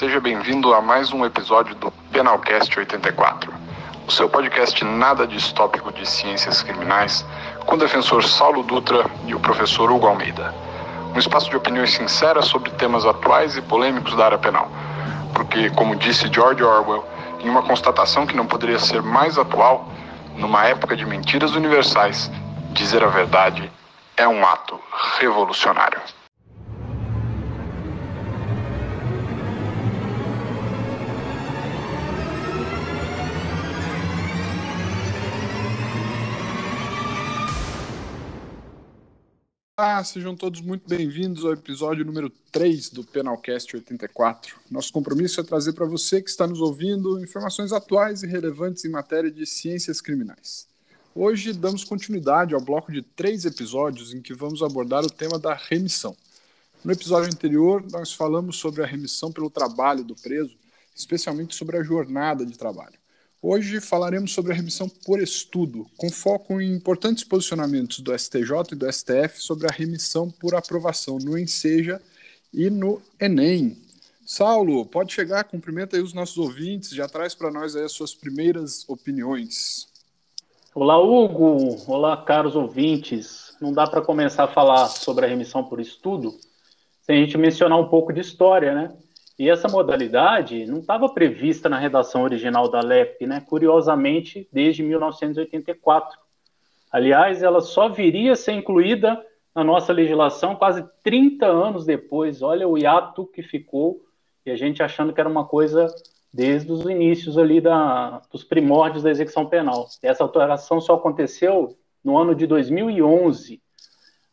seja bem-vindo a mais um episódio do Penalcast 84, o seu podcast nada distópico de ciências criminais, com o defensor Saulo Dutra e o professor Hugo Almeida. Um espaço de opiniões sinceras sobre temas atuais e polêmicos da área penal. Porque, como disse George Orwell, em uma constatação que não poderia ser mais atual, numa época de mentiras universais, dizer a verdade é um ato revolucionário. Olá, sejam todos muito bem-vindos ao episódio número 3 do Penalcast 84. Nosso compromisso é trazer para você que está nos ouvindo informações atuais e relevantes em matéria de ciências criminais. Hoje damos continuidade ao bloco de três episódios em que vamos abordar o tema da remissão. No episódio anterior, nós falamos sobre a remissão pelo trabalho do preso, especialmente sobre a jornada de trabalho. Hoje falaremos sobre a remissão por estudo, com foco em importantes posicionamentos do STJ e do STF sobre a remissão por aprovação no Enseja e no Enem. Saulo, pode chegar, cumprimenta aí os nossos ouvintes, já traz para nós aí as suas primeiras opiniões. Olá, Hugo. Olá, caros ouvintes. Não dá para começar a falar sobre a remissão por estudo sem a gente mencionar um pouco de história, né? E essa modalidade não estava prevista na redação original da LEP, né? Curiosamente, desde 1984. Aliás, ela só viria a ser incluída na nossa legislação quase 30 anos depois. Olha o hiato que ficou e a gente achando que era uma coisa desde os inícios ali da, dos primórdios da execução penal. Essa alteração só aconteceu no ano de 2011.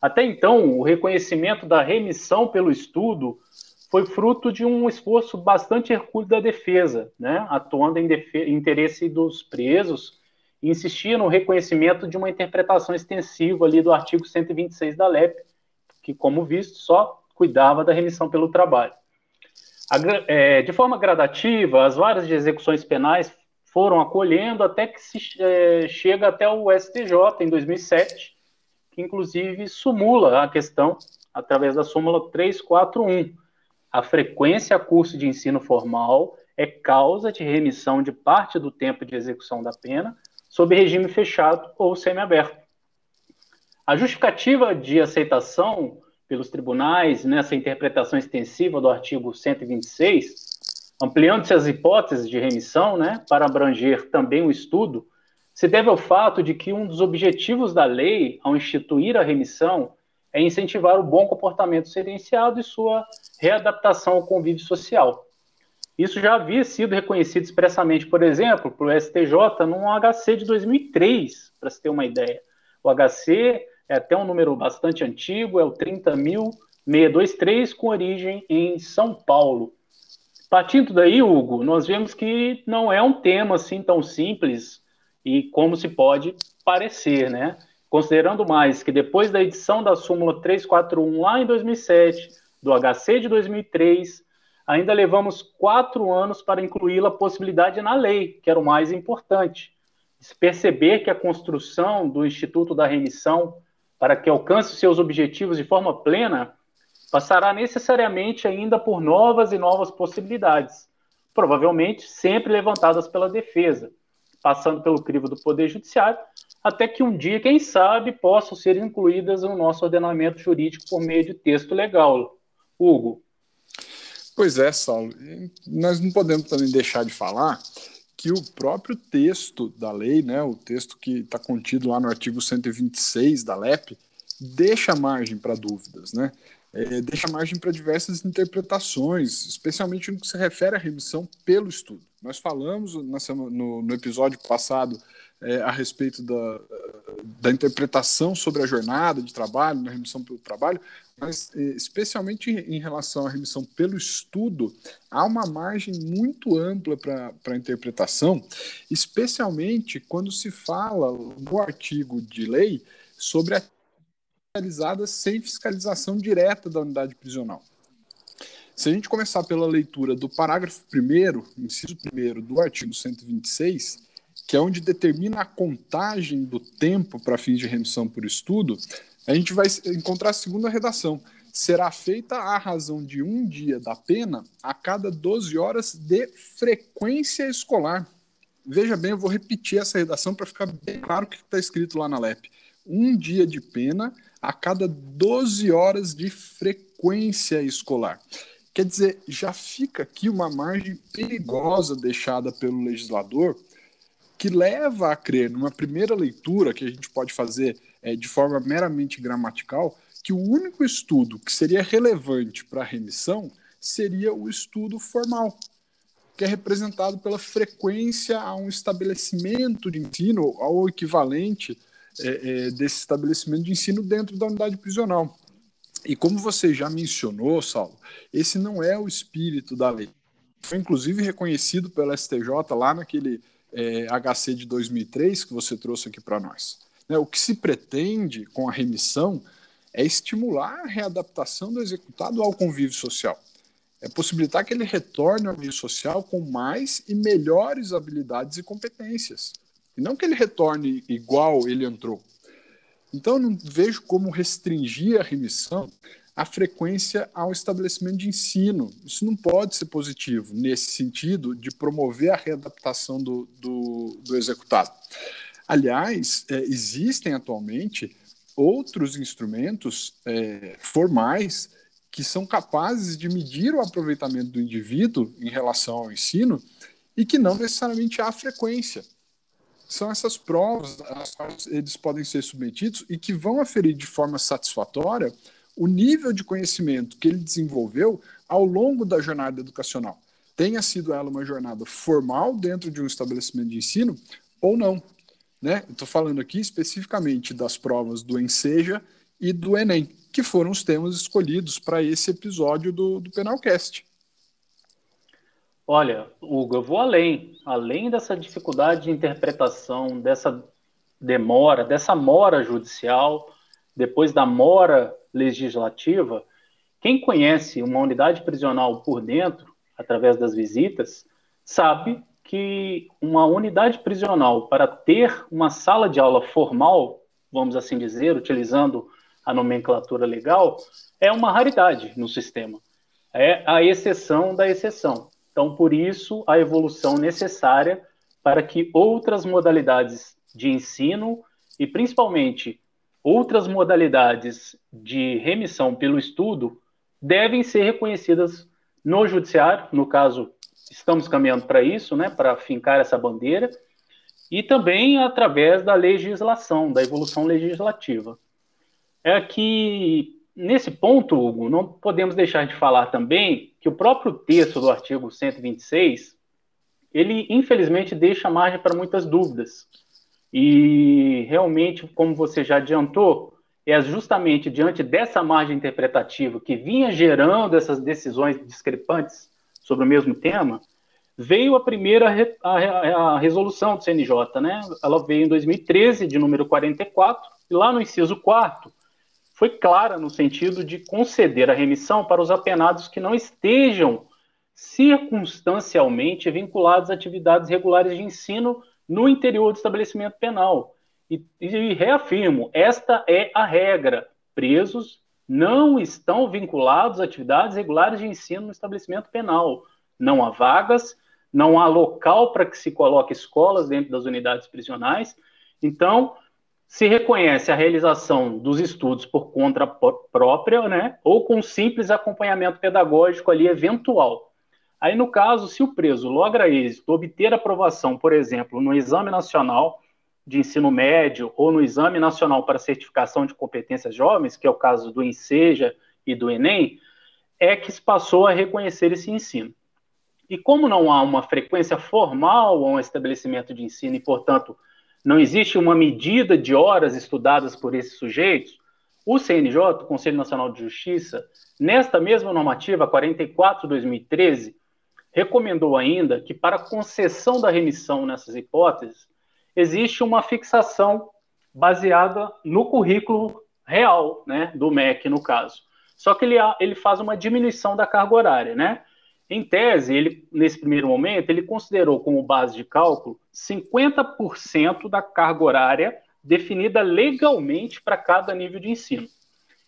Até então, o reconhecimento da remissão pelo estudo foi fruto de um esforço bastante hercúleo da defesa, né, atuando em interesse dos presos, e insistia no reconhecimento de uma interpretação extensiva ali do artigo 126 da LEP, que, como visto, só cuidava da remissão pelo trabalho. A, é, de forma gradativa, as várias de execuções penais foram acolhendo até que se é, chega até o STJ em 2007, que inclusive sumula a questão através da súmula 341, a frequência a curso de ensino formal é causa de remissão de parte do tempo de execução da pena sob regime fechado ou semiaberto. A justificativa de aceitação pelos tribunais nessa interpretação extensiva do artigo 126, ampliando-se as hipóteses de remissão, né, para abranger também o estudo, se deve ao fato de que um dos objetivos da lei, ao instituir a remissão, é incentivar o bom comportamento sentenciado e sua readaptação ao convívio social. Isso já havia sido reconhecido expressamente, por exemplo, pelo STJ num HC de 2003, para se ter uma ideia. O HC é até um número bastante antigo, é o 30.623, com origem em São Paulo. Partindo daí, Hugo, nós vemos que não é um tema assim tão simples e como se pode parecer, né? Considerando mais que depois da edição da súmula 341 lá em 2007, do HC de 2003, ainda levamos quatro anos para incluí-la possibilidade na lei, que era o mais importante. Se perceber que a construção do Instituto da Remissão, para que alcance seus objetivos de forma plena, passará necessariamente ainda por novas e novas possibilidades, provavelmente sempre levantadas pela defesa, passando pelo crivo do Poder Judiciário, até que um dia, quem sabe, possam ser incluídas no nosso ordenamento jurídico por meio de texto legal. Hugo. Pois é, Saulo. Nós não podemos também deixar de falar que o próprio texto da lei, né, o texto que está contido lá no artigo 126 da LEP, deixa margem para dúvidas, né? É, deixa margem para diversas interpretações, especialmente no que se refere à remissão pelo estudo. Nós falamos no, no episódio passado é, a respeito da, da interpretação sobre a jornada de trabalho, na remissão pelo trabalho, mas é, especialmente em relação à remissão pelo estudo, há uma margem muito ampla para interpretação, especialmente quando se fala no artigo de lei sobre a realizada sem fiscalização direta da unidade prisional. Se a gente começar pela leitura do parágrafo 1, inciso 1 do artigo 126, que é onde determina a contagem do tempo para fins de remissão por estudo, a gente vai encontrar a segunda redação, será feita à razão de um dia da pena a cada 12 horas de frequência escolar. Veja bem, eu vou repetir essa redação para ficar bem claro o que está escrito lá na LEP. Um dia de pena a cada 12 horas de frequência escolar. Quer dizer, já fica aqui uma margem perigosa deixada pelo legislador que leva a crer, numa primeira leitura que a gente pode fazer é, de forma meramente gramatical, que o único estudo que seria relevante para a remissão seria o estudo formal, que é representado pela frequência a um estabelecimento de ensino, ao equivalente é, é, desse estabelecimento de ensino dentro da unidade prisional. E como você já mencionou, Saulo, esse não é o espírito da lei. Foi inclusive reconhecido pela STJ lá naquele é, HC de 2003 que você trouxe aqui para nós. Né, o que se pretende com a remissão é estimular a readaptação do executado ao convívio social. É possibilitar que ele retorne ao meio social com mais e melhores habilidades e competências. E não que ele retorne igual ele entrou. Então, eu não vejo como restringir a remissão a frequência ao estabelecimento de ensino. Isso não pode ser positivo nesse sentido de promover a readaptação do, do, do executado. Aliás, é, existem atualmente outros instrumentos é, formais que são capazes de medir o aproveitamento do indivíduo em relação ao ensino e que não necessariamente há frequência. São essas provas às quais eles podem ser submetidos e que vão aferir de forma satisfatória o nível de conhecimento que ele desenvolveu ao longo da jornada educacional. Tenha sido ela uma jornada formal dentro de um estabelecimento de ensino ou não. Né? Estou falando aqui especificamente das provas do Enseja e do Enem, que foram os temas escolhidos para esse episódio do, do Penalcast. Olha, Hugo, eu vou além. Além dessa dificuldade de interpretação, dessa demora, dessa mora judicial, depois da mora legislativa, quem conhece uma unidade prisional por dentro, através das visitas, sabe que uma unidade prisional, para ter uma sala de aula formal, vamos assim dizer, utilizando a nomenclatura legal, é uma raridade no sistema. É a exceção da exceção. Então, por isso, a evolução necessária para que outras modalidades de ensino e, principalmente, outras modalidades de remissão pelo estudo devem ser reconhecidas no judiciário, no caso, estamos caminhando para isso, né, para fincar essa bandeira, e também através da legislação, da evolução legislativa. É que, nesse ponto, Hugo, não podemos deixar de falar também que o próprio texto do artigo 126, ele, infelizmente, deixa margem para muitas dúvidas. E realmente, como você já adiantou, é justamente diante dessa margem interpretativa que vinha gerando essas decisões discrepantes sobre o mesmo tema, veio a primeira a, a resolução do CNJ, né? Ela veio em 2013, de número 44, e lá no inciso 4 foi clara no sentido de conceder a remissão para os apenados que não estejam circunstancialmente vinculados a atividades regulares de ensino no interior do estabelecimento penal. E, e reafirmo, esta é a regra. Presos não estão vinculados a atividades regulares de ensino no estabelecimento penal. Não há vagas, não há local para que se coloque escolas dentro das unidades prisionais. Então, se reconhece a realização dos estudos por conta própria, né, ou com simples acompanhamento pedagógico ali eventual. Aí, no caso, se o preso logra êxito, obter aprovação, por exemplo, no Exame Nacional de Ensino Médio ou no Exame Nacional para Certificação de Competências Jovens, que é o caso do INSEJA e do ENEM, é que se passou a reconhecer esse ensino. E como não há uma frequência formal a um estabelecimento de ensino e, portanto, não existe uma medida de horas estudadas por esses sujeitos, o CNJ, o Conselho Nacional de Justiça, nesta mesma normativa 44/2013, recomendou ainda que, para concessão da remissão nessas hipóteses, existe uma fixação baseada no currículo real, né, do MEC, no caso. Só que ele, ele faz uma diminuição da carga horária, né? Em tese, ele, nesse primeiro momento, ele considerou como base de cálculo 50% da carga horária definida legalmente para cada nível de ensino.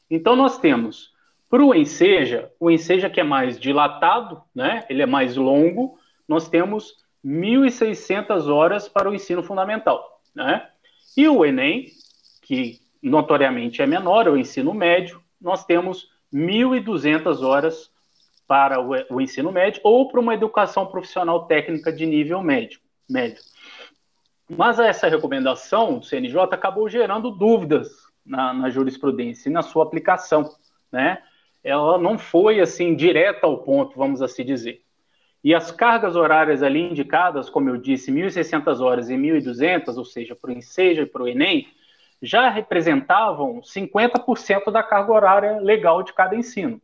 Então, nós temos Para o Enseja, o Enseja que é mais dilatado, né? ele é mais longo, nós temos 1.600 horas para o ensino fundamental. Né? E o Enem, que notoriamente é menor, é o ensino médio, nós temos 1.200 horas para o, ensino médio ou para uma educação profissional técnica de nível médio. médio. Mas essa recomendação do CNJ acabou gerando dúvidas na, na jurisprudência e na sua aplicação, né? Ela não foi assim direta ao ponto, vamos assim dizer. E as cargas horárias ali indicadas, como eu disse, 1.600 horas e 1.200, ou seja, para o Enseja e para o Enem, já representavam 50% da carga horária legal de cada ensino.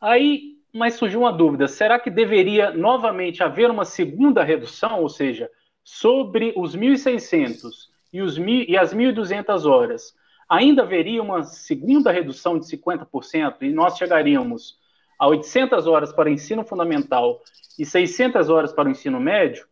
Aí, mas surgiu uma dúvida: será que deveria novamente haver uma segunda redução, ou seja, sobre os 1.600 e, e as 1.200 horas, ainda haveria uma segunda redução de 50% e nós chegaríamos a 800 horas para o ensino fundamental e 600 horas para o ensino médio,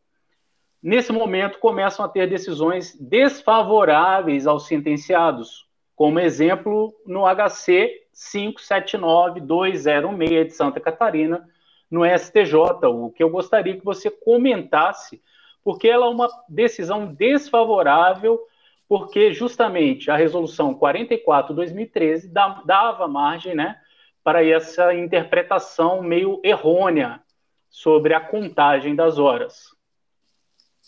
nesse momento começam a ter decisões desfavoráveis aos sentenciados, como exemplo no HC 579206 de Santa Catarina, no STJ, o que eu gostaria que você comentasse, porque ela é uma decisão desfavorável, porque justamente a resolução 44/2013 dava margem, né, para essa interpretação meio errônea sobre a contagem das horas.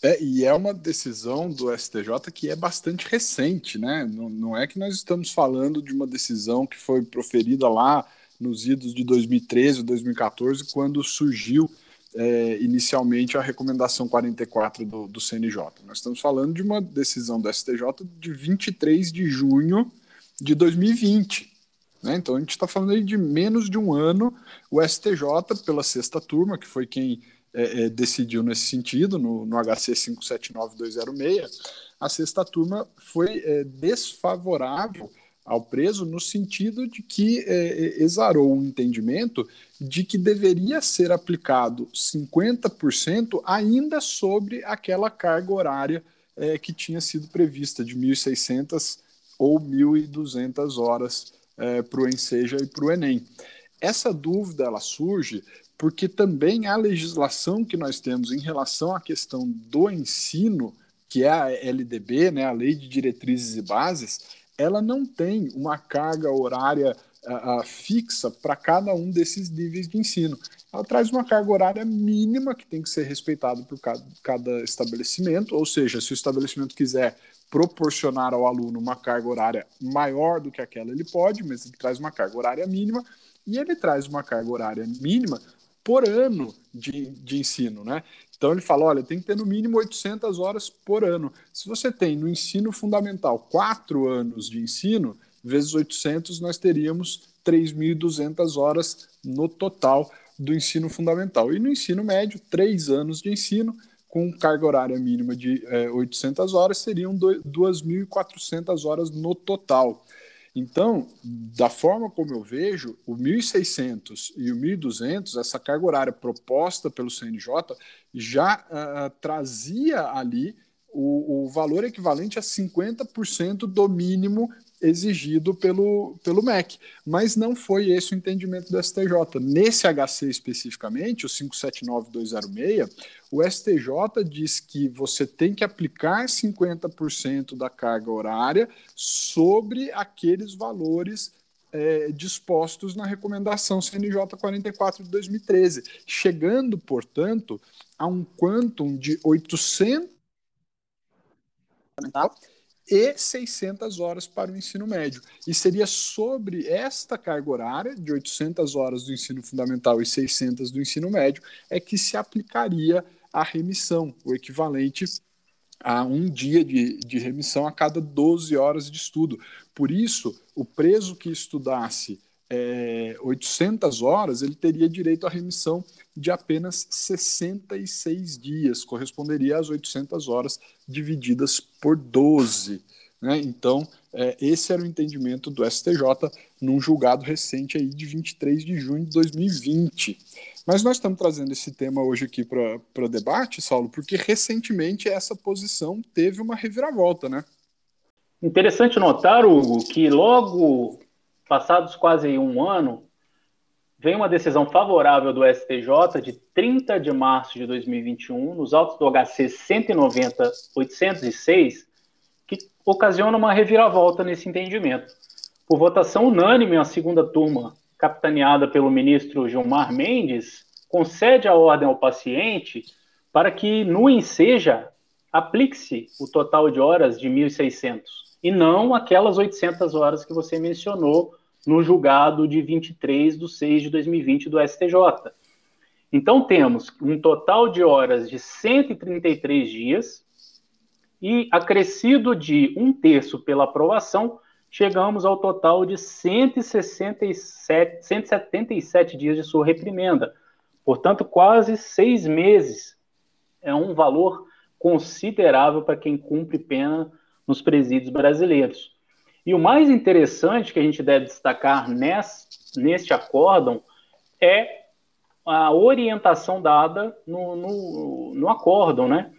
É, e é uma decisão do STJ que é bastante recente, né? Não, não é que nós estamos falando de uma decisão que foi proferida lá nos idos de 2013 2014, quando surgiu é, inicialmente a recomendação 44 do, do CNJ. Nós estamos falando de uma decisão do STJ de 23 de junho de 2020. Né? Então a gente está falando aí de menos de um ano. O STJ, pela sexta turma, que foi quem é, é, decidiu nesse sentido, no, no HC 579206, a sexta turma foi é, desfavorável ao preso no sentido de que é, é exarou o entendimento de que deveria ser aplicado 50% ainda sobre aquela carga horária é, que tinha sido prevista de 1.600 ou 1.200 horas é, para o Enseja e para o Enem. Essa dúvida ela surge porque também a legislação que nós temos em relação à questão do ensino, que é a LDB, né, a Lei de Diretrizes e Bases, ela não tem uma carga horária fixa para cada um desses níveis de ensino. Ela traz uma carga horária mínima que tem que ser respeitada por cada, cada estabelecimento, ou seja, se o estabelecimento quiser proporcionar ao aluno uma carga horária maior do que aquela, ele pode, mas ele traz uma carga horária mínima e ele traz uma carga horária mínima por ano de, de ensino, né? Então ele fala, olha, tem que ter no mínimo 800 horas por ano. Se você tem no ensino fundamental quatro anos de ensino, vezes 800, nós teríamos 3.200 horas no total do ensino fundamental. E no ensino médio, três anos de ensino, com carga horária mínima de é, 800 horas, seriam 2.400 horas no total. Então, da forma como eu vejo, o 1.600 e o 1.200, essa carga horária proposta pelo CNJ, já uh, trazia ali o, o, valor equivalente a 50% do mínimo exigido pelo, pelo MEC. Mas não foi esse o entendimento do STJ. Nesse HC especificamente, o 579206, o STJ diz que você tem que aplicar 50% da carga horária sobre aqueles valores é, dispostos na recomendação CNJ 44 de 2013, chegando, portanto, a um quantum de 800 e 600 horas para o ensino médio. E seria sobre esta carga horária, de 800 horas do ensino fundamental e 600 do ensino médio, é que se aplicaria a remissão, o equivalente a um dia de, de remissão a cada 12 horas de estudo. Por isso, o preso que estudasse é, 800 horas, ele teria direito à remissão de apenas 66 dias, corresponderia às 800 horas divididas por 12. Né? Então, é, esse era o entendimento do STJ num julgado recente aí de 23 de junho de 2020. Mas nós estamos trazendo esse tema hoje aqui para debate, Saulo, porque recentemente essa posição teve uma reviravolta, né? Interessante notar, Hugo, que logo passados quase um ano, vem uma decisão favorável do STJ de 30 de março de 2021, nos autos do HC 190-806, que ocasiona uma reviravolta nesse entendimento. Por votação unânime, a segunda turma, capitaneada pelo ministro Gilmar Mendes, concede a ordem ao paciente para que no enseja aplique-se o total de horas de 1.600 e não aquelas 800 horas que você mencionou no julgado de 23 de 6 de 2020 do STJ. Então, temos um total de horas de 133 dias e, acrescido de um terço pela aprovação, chegamos ao total de 167, 177 dias de sua reprimenda. Portanto, quase seis meses. É um valor considerável para quem cumpre pena nos presídios brasileiros. E o mais interessante que a gente deve destacar nesse, neste acórdão é a orientação dada no, no, no acórdão, né?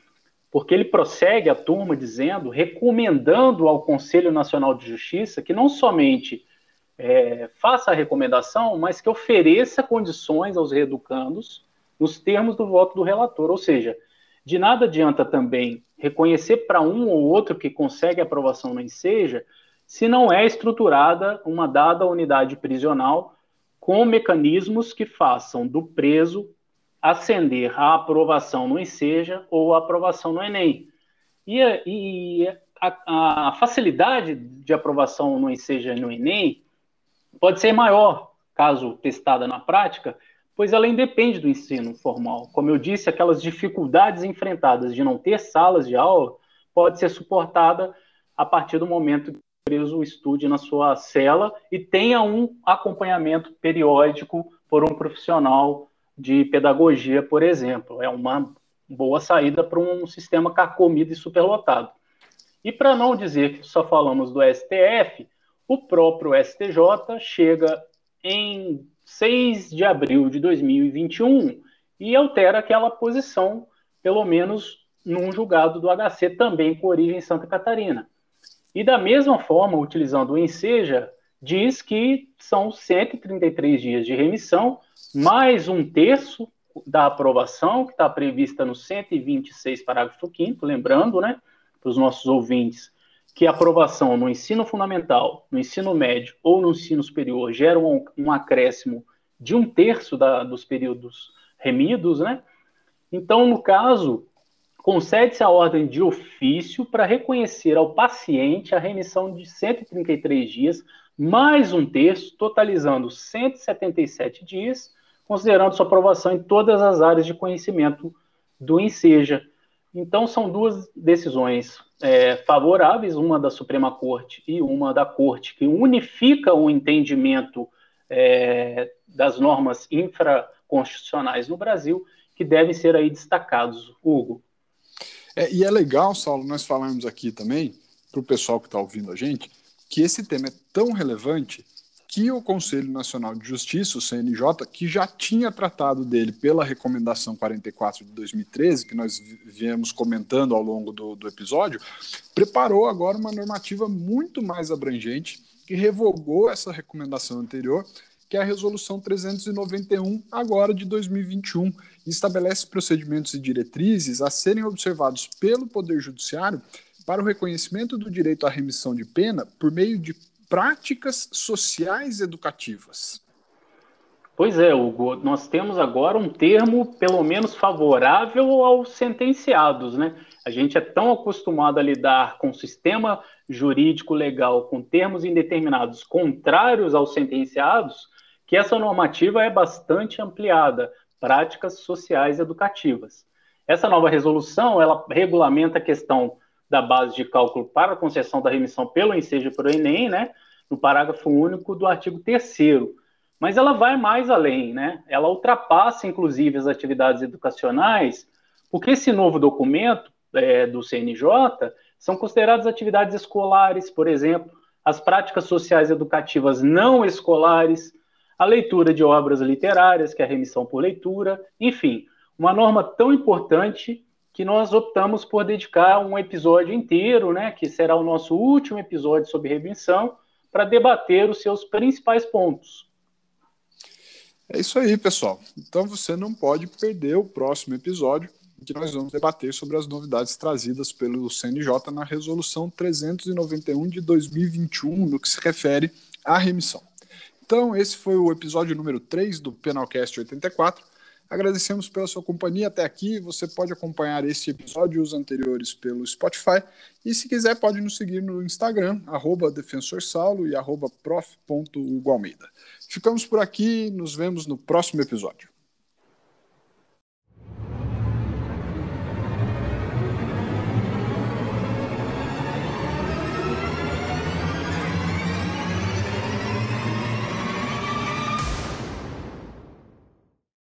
Porque ele prossegue a turma dizendo, recomendando ao Conselho Nacional de Justiça que não somente é, faça a recomendação, mas que ofereça condições aos reeducandos nos termos do voto do relator. Ou seja, de nada adianta também reconhecer para um ou outro que consegue aprovação na enseja se não é estruturada uma dada unidade prisional com mecanismos que façam do preso ascender à aprovação no Enseja ou à aprovação no Enem. E, e a, a, facilidade de aprovação no Enseja e no Enem pode ser maior, caso testada na prática, pois ela independe do ensino formal. Como eu disse, aquelas dificuldades enfrentadas de não ter salas de aula pode ser suportada a partir do momento preso estude na sua cela e tenha um acompanhamento periódico por um profissional de pedagogia, por exemplo. É uma boa saída para um sistema carcomido e superlotado. E para não dizer que só falamos do STF, o próprio STJ chega em 6 de abril de 2021 e altera aquela posição, pelo menos num julgado do HC também com origem em Santa Catarina. E da mesma forma, utilizando o enseja, diz que são 133 dias de remissão, mais um terço da aprovação, que está prevista no 126, parágrafo 5 lembrando, né, para os nossos ouvintes, que a aprovação no ensino fundamental, no ensino médio ou no ensino superior gera um, um acréscimo de um terço da, dos períodos remidos, né? Então, no caso, concede-se a ordem de ofício para reconhecer ao paciente a remissão de 133 dias, mais um terço, totalizando 177 dias, considerando sua aprovação em todas as áreas de conhecimento do Enseja. Então, são duas decisões é, favoráveis, uma da Suprema Corte e uma da Corte, que unifica o entendimento é, das normas infraconstitucionais no Brasil, que devem ser aí destacados. Hugo. É, e é legal, Saulo, nós falarmos aqui também, para o pessoal que está ouvindo a gente, que esse tema é tão relevante que o Conselho Nacional de Justiça, o CNJ, que já tinha tratado dele pela Recomendação 44 de 2013, que nós viemos comentando ao longo do, do episódio, preparou agora uma normativa muito mais abrangente que revogou essa recomendação anterior que é a Resolução 391, agora de 2021, e estabelece procedimentos e diretrizes a serem observados pelo Poder Judiciário para o reconhecimento do direito à remissão de pena por meio de práticas sociais educativas. Pois é, Hugo, nós temos agora um termo pelo menos favorável aos sentenciados, né? A gente é tão acostumado a lidar com o sistema jurídico legal com termos indeterminados contrários aos sentenciados que essa normativa é bastante ampliada, práticas sociais educativas. Essa nova resolução, ela regulamenta a questão da base de cálculo para a concessão da remissão pelo ensejo para o Enem, né, no parágrafo único do artigo 3 mas ela vai mais além, né? Ela ultrapassa, inclusive, as atividades educacionais, porque esse novo documento é, do CNJ são consideradas atividades escolares, por exemplo, as práticas sociais educativas não escolares, a leitura de obras literárias, que é a remissão por leitura, enfim, uma norma tão importante que nós optamos por dedicar um episódio inteiro, né, que será o nosso último episódio sobre remissão, para debater os seus principais pontos. É isso aí, pessoal. Então você não pode perder o próximo episódio, que nós vamos debater sobre as novidades trazidas pelo CNJ na Resolução 391 de 2021, no que se refere à remissão. Então, esse foi o episódio número 3 do Penalcast 84. Agradecemos pela sua companhia até aqui. Você pode acompanhar este episódio e os anteriores pelo Spotify. E se quiser, pode nos seguir no Instagram, arroba e arroba. Ficamos por aqui, nos vemos no próximo episódio.